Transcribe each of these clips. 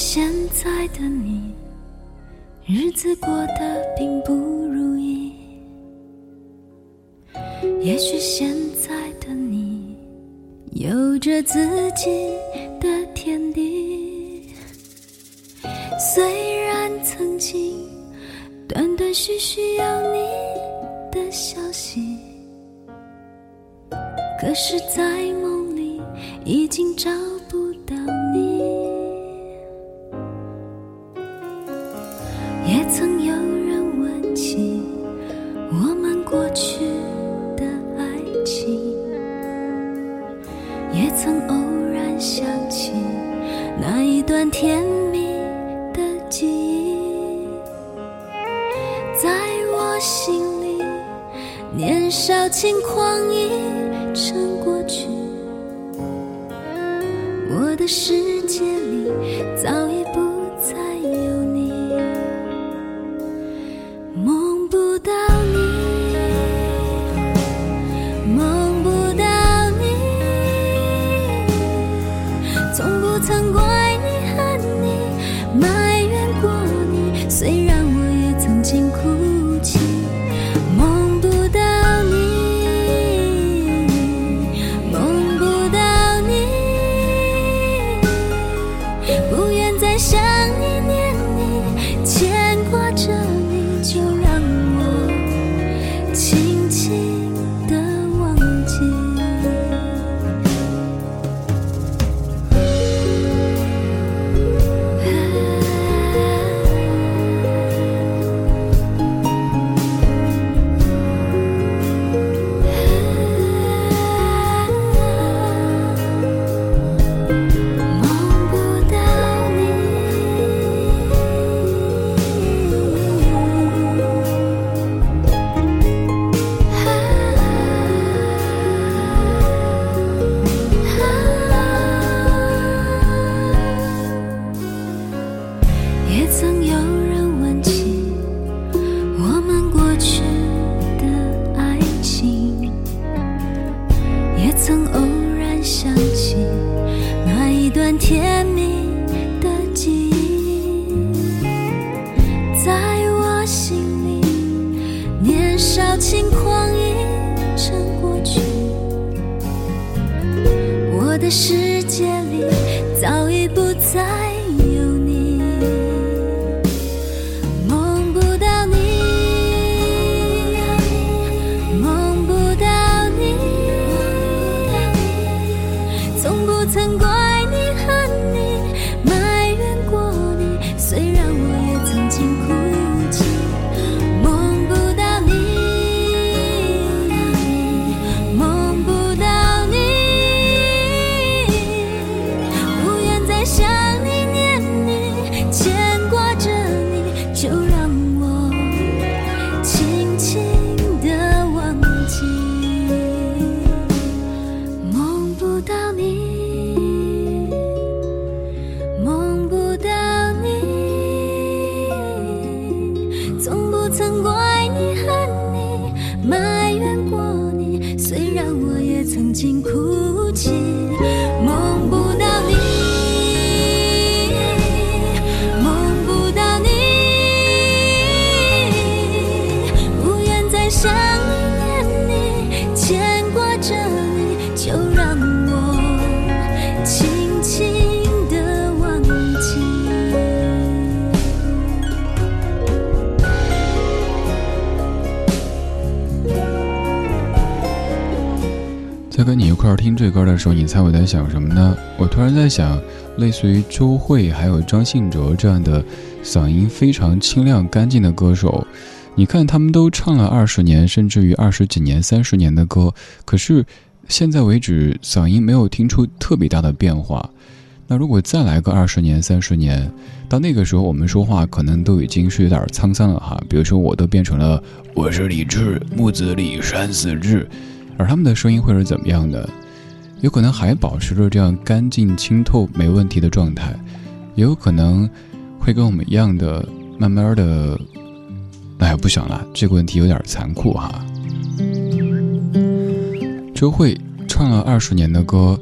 现在的你日子过得并不如意。也许现在的你有着自己的天地。虽然曾经断断续续有你的消息可是在梦里已经找世界里早已轻狂已成过去我的世界里早已在跟你一块儿听这歌的时候，你猜我在想什么呢？我突然在想，类似于周慧还有张信哲这样的嗓音非常清亮干净的歌手。你看，他们都唱了二十年甚至于二十几年、三十年的歌。可是现在为止，嗓音没有听出特别大的变化。那如果再来个二十年、三十年，到那个时候，我们说话可能都已经是有点沧桑了。哈，比如说我都变成了：我是李志，木子李，山子志。而他们的声音会是怎么样的？有可能还保持着这样干净清透、没问题的状态，也有可能会跟我们一样的，慢慢的。哎，不想了，这个问题有点残酷哈。周慧唱了二十年的歌，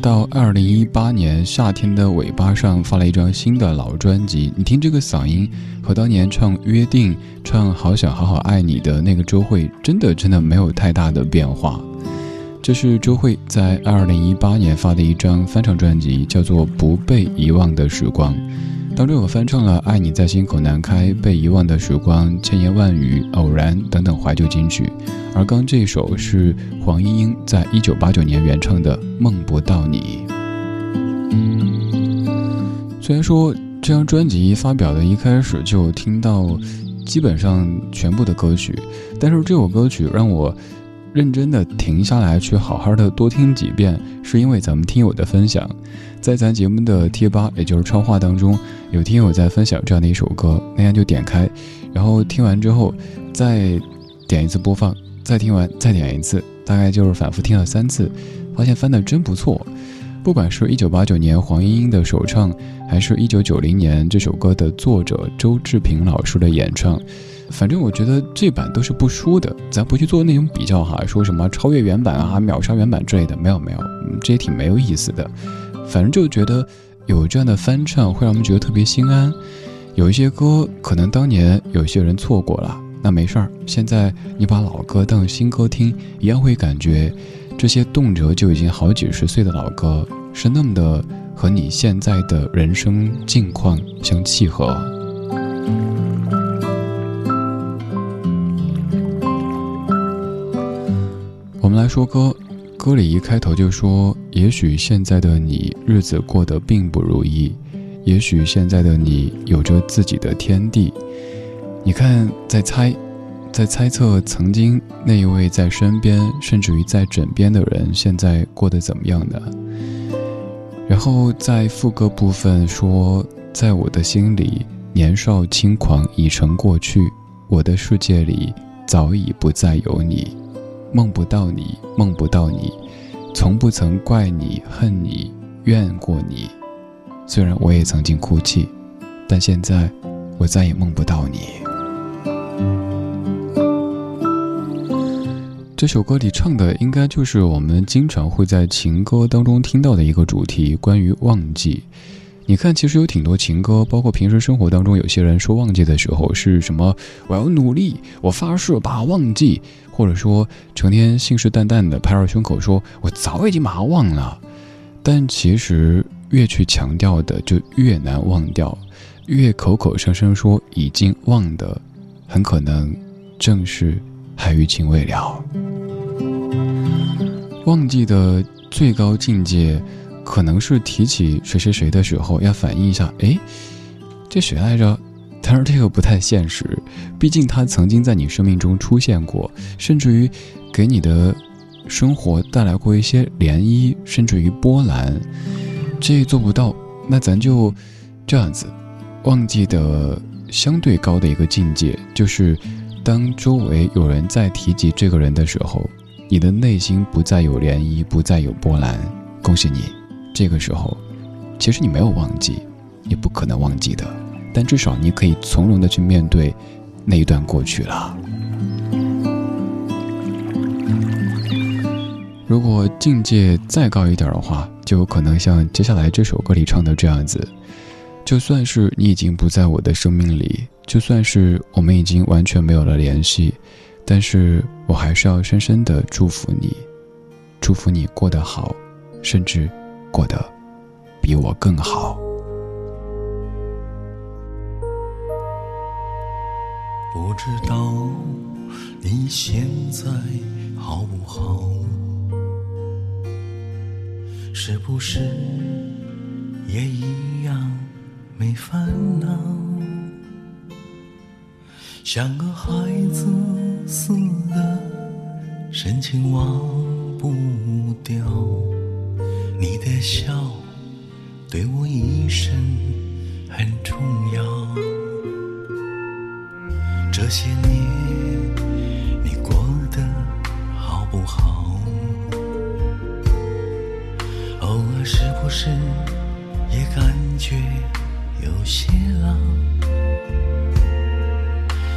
到二零一八年夏天的尾巴上发了一张新的老专辑。你听这个嗓音，和当年唱《约定》、唱《好想好好爱你》的那个周慧，真的真的没有太大的变化。这是周慧在二零一八年发的一张翻唱专辑，叫做《不被遗忘的时光》。当中有翻唱了《爱你在心口难开》《被遗忘的时光》《千言万语》《偶然》等等怀旧金曲，而刚这首是黄莺莺在一九八九年原唱的《梦不到你》。虽然说这张专辑发表的一开始就听到基本上全部的歌曲，但是这首歌曲让我。认真的停下来，去好好的多听几遍，是因为咱们听友的分享，在咱节目的贴吧，也就是超话当中，有听友在分享这样的一首歌，那样就点开，然后听完之后，再点一次播放，再听完再点一次，大概就是反复听了三次，发现翻的真不错。不管是一九八九年黄莺莺的首唱，还是一九九零年这首歌的作者周志平老师的演唱。反正我觉得这版都是不输的，咱不去做那种比较哈，说什么超越原版啊、秒杀原版之类的，没有没有，这也挺没有意思的。反正就觉得有这样的翻唱会让我们觉得特别心安。有一些歌可能当年有些人错过了，那没事儿，现在你把老歌当新歌听，一样会感觉这些动辄就已经好几十岁的老歌是那么的和你现在的人生境况相契合。我们来说歌，歌里一开头就说：“也许现在的你日子过得并不如意，也许现在的你有着自己的天地。”你看，在猜，在猜测曾经那一位在身边，甚至于在枕边的人，现在过得怎么样呢？然后在副歌部分说：“在我的心里，年少轻狂已成过去，我的世界里早已不再有你。”梦不到你，梦不到你，从不曾怪你、恨你、怨过你。虽然我也曾经哭泣，但现在我再也梦不到你。这首歌里唱的，应该就是我们经常会在情歌当中听到的一个主题，关于忘记。你看，其实有挺多情歌，包括平时生活当中，有些人说忘记的时候是什么？我要努力，我发誓把它忘记，或者说成天信誓旦旦的拍着胸口说，我早已经把它忘了。但其实越去强调的，就越难忘掉；越口口声声说已经忘的，很可能正是还余情未了。忘记的最高境界。可能是提起谁谁谁的时候，要反应一下，哎，这谁来着？但是这个不太现实，毕竟他曾经在你生命中出现过，甚至于给你的生活带来过一些涟漪，甚至于波澜。这做不到，那咱就这样子，忘记的相对高的一个境界，就是当周围有人在提及这个人的时候，你的内心不再有涟漪，不再有波澜。恭喜你。这个时候，其实你没有忘记，也不可能忘记的，但至少你可以从容的去面对那一段过去了。如果境界再高一点的话，就有可能像接下来这首歌里唱的这样子：就算是你已经不在我的生命里，就算是我们已经完全没有了联系，但是我还是要深深的祝福你，祝福你过得好，甚至。过得比我更好。不知道你现在好不好？是不是也一样没烦恼？像个孩子似的，深情忘不掉。你的笑对我一生很重要。这些年你过得好不好？偶尔是不是也感觉有些老？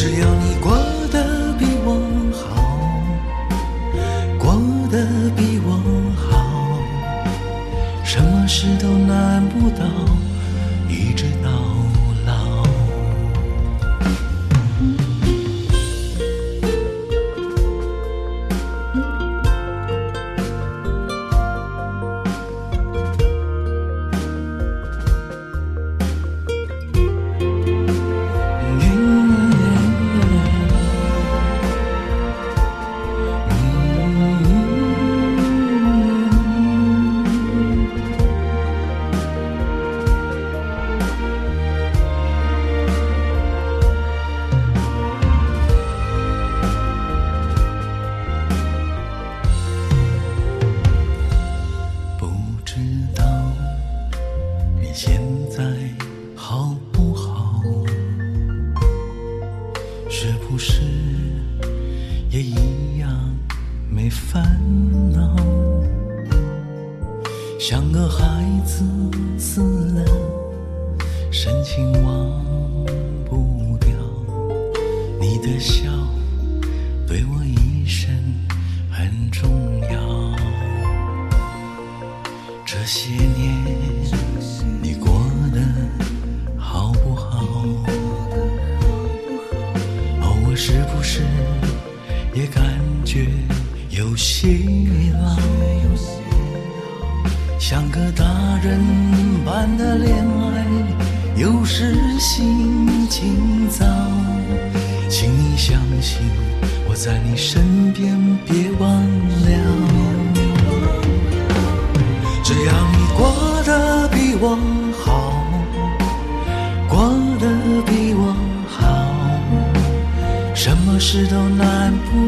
只要你过得比我好，过得比我好，什么事都难不倒，不是也一样没烦恼？像个孩子似的，深情忘不掉你的笑，对我希望？像个大人般的恋爱，有时心情糟。请你相信我在你身边，别忘了。只要你过得比我好，过得比我好，什么事都难不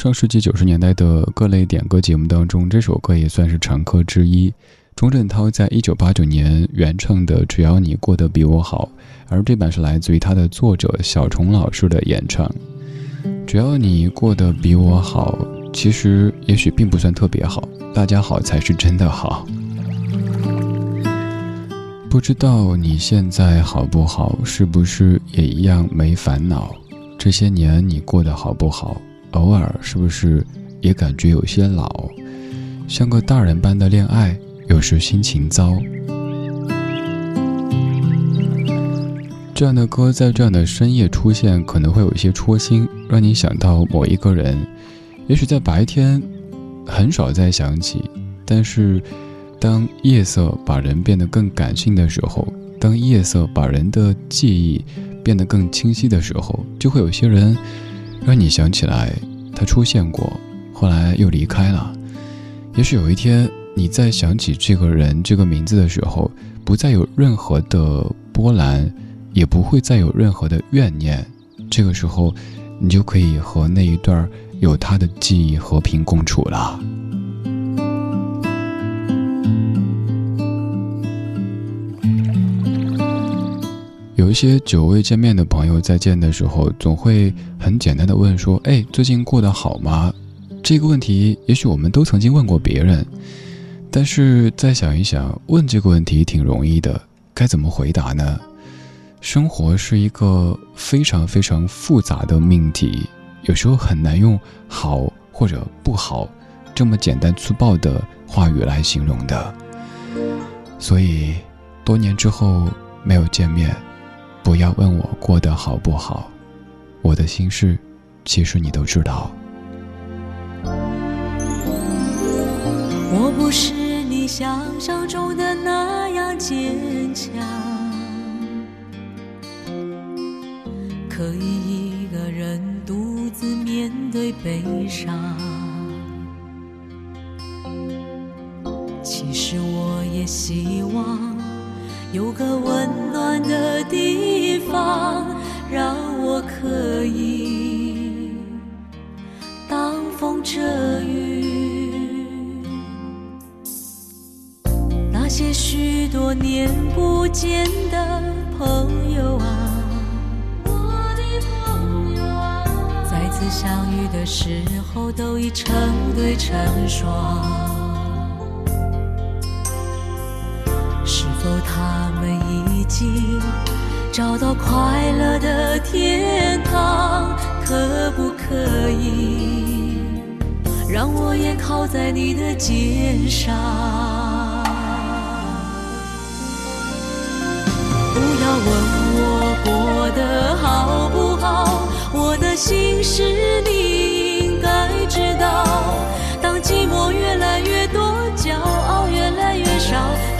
上世纪九十年代的各类点歌节目当中，这首歌也算是常客之一。钟镇涛在一九八九年原唱的《只要你过得比我好》，而这版是来自于他的作者小虫老师的演唱。只要你过得比我好，其实也许并不算特别好，大家好才是真的好。不知道你现在好不好，是不是也一样没烦恼？这些年你过得好不好？偶尔是不是也感觉有些老，像个大人般的恋爱，有时心情糟。这样的歌在这样的深夜出现，可能会有一些戳心，让你想到某一个人。也许在白天很少再想起，但是当夜色把人变得更感性的时候，当夜色把人的记忆变得更清晰的时候，就会有些人让你想起来他出现过，后来又离开了。也许有一天你再想起这个人这个名字的时候，不再有任何的波澜，也不会再有任何的怨念。这个时候，你就可以和那一段有他的记忆和平共处了。有一些久未见面的朋友，再见的时候，总会很简单的问说：“哎，最近过得好吗？”这个问题，也许我们都曾经问过别人，但是再想一想，问这个问题挺容易的，该怎么回答呢？生活是一个非常非常复杂的命题，有时候很难用好或者不好这么简单粗暴的话语来形容的。所以，多年之后没有见面，不要问我过得好不好，我的心事，其实你都知道。我不是你想象中的那样坚强，可以一个人独自面对悲伤。其实我也希望有个温暖的地方，让我可以挡风遮雨。那些许多年不见的朋友啊，我的朋友啊，再次相遇的时候都已成对成双。否他们已经找到快乐的天堂？可不可以让我也靠在你的肩上？不要问我过得好不好，我的心事你应该知道。当寂寞越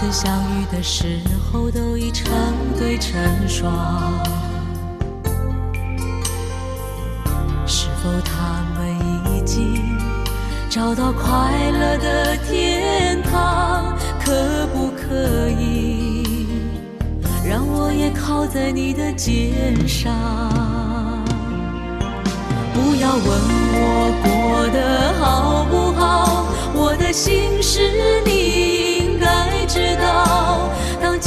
次相遇的时候都已成对成双。是否他们已经找到快乐的天堂？可不可以让我也靠在你的肩上？不要问我过得好不好，我的心事你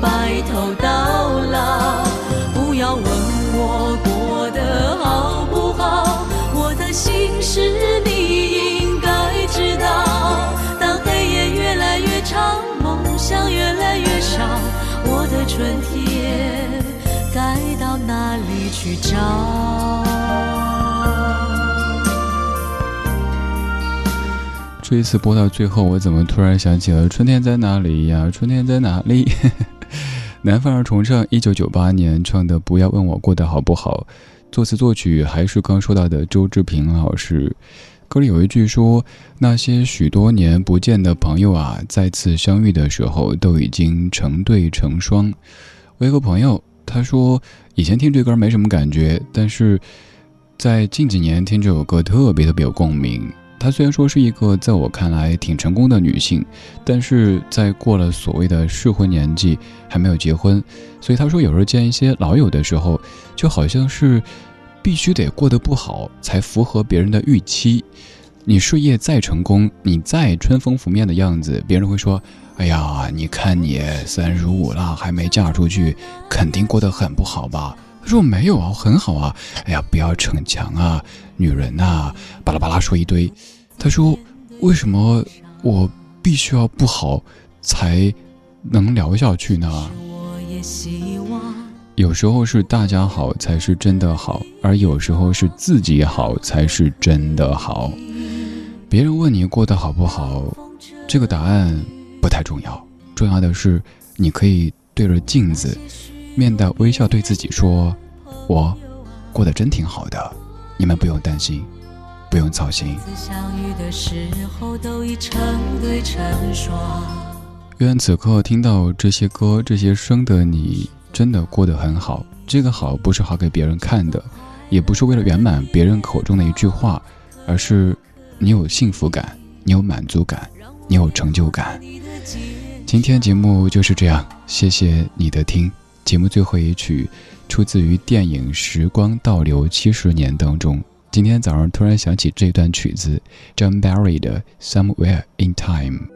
白头到老。不要问我过得好不好，我的心事你应该知道。当黑夜越来越长，梦想越来越少，我的春天该到哪里去找？这一次播到最后，我怎么突然想起了春天在哪里呀？春天在哪里？南方儿重唱，一九九八年唱的《不要问我过得好不好》，作词作曲还是刚说到的周志平老师。歌里有一句说：“那些许多年不见的朋友啊，再次相遇的时候都已经成对成双。”我有个朋友，他说以前听这歌没什么感觉，但是在近几年听这首歌特别特别有共鸣。她虽然说是一个在我看来挺成功的女性，但是在过了所谓的适婚年纪还没有结婚，所以她说有时候见一些老友的时候，就好像是。必须得过得不好，才符合别人的预期。你事业再成功，你再春风拂面的样子，别人会说：“哎呀，你看你三十五了，还没嫁出去，肯定过得很不好吧？”他说：“没有啊，很好啊。”哎呀，不要逞强啊，女人呐，巴拉巴拉说一堆。他说：“为什么我必须要不好，才能聊下去呢？”有时候是大家好才是真的好，而有时候是自己好才是真的好。别人问你过得好不好，这个答案不太重要，重要的是你可以对着镜子，面带微笑对自己说：“我过得真挺好的，你们不用担心，不用操心。”愿此刻听到这些歌、这些声的你。真的过得很好，这个好不是好给别人看的，也不是为了圆满别人口中的一句话，而是你有幸福感，你有满足感，你有成就感。今天节目就是这样，谢谢你的听。节目最后一曲出自于电影《时光倒流七十年》当中。今天早上突然想起这段曲子，John Barry 的《Somewhere in Time》。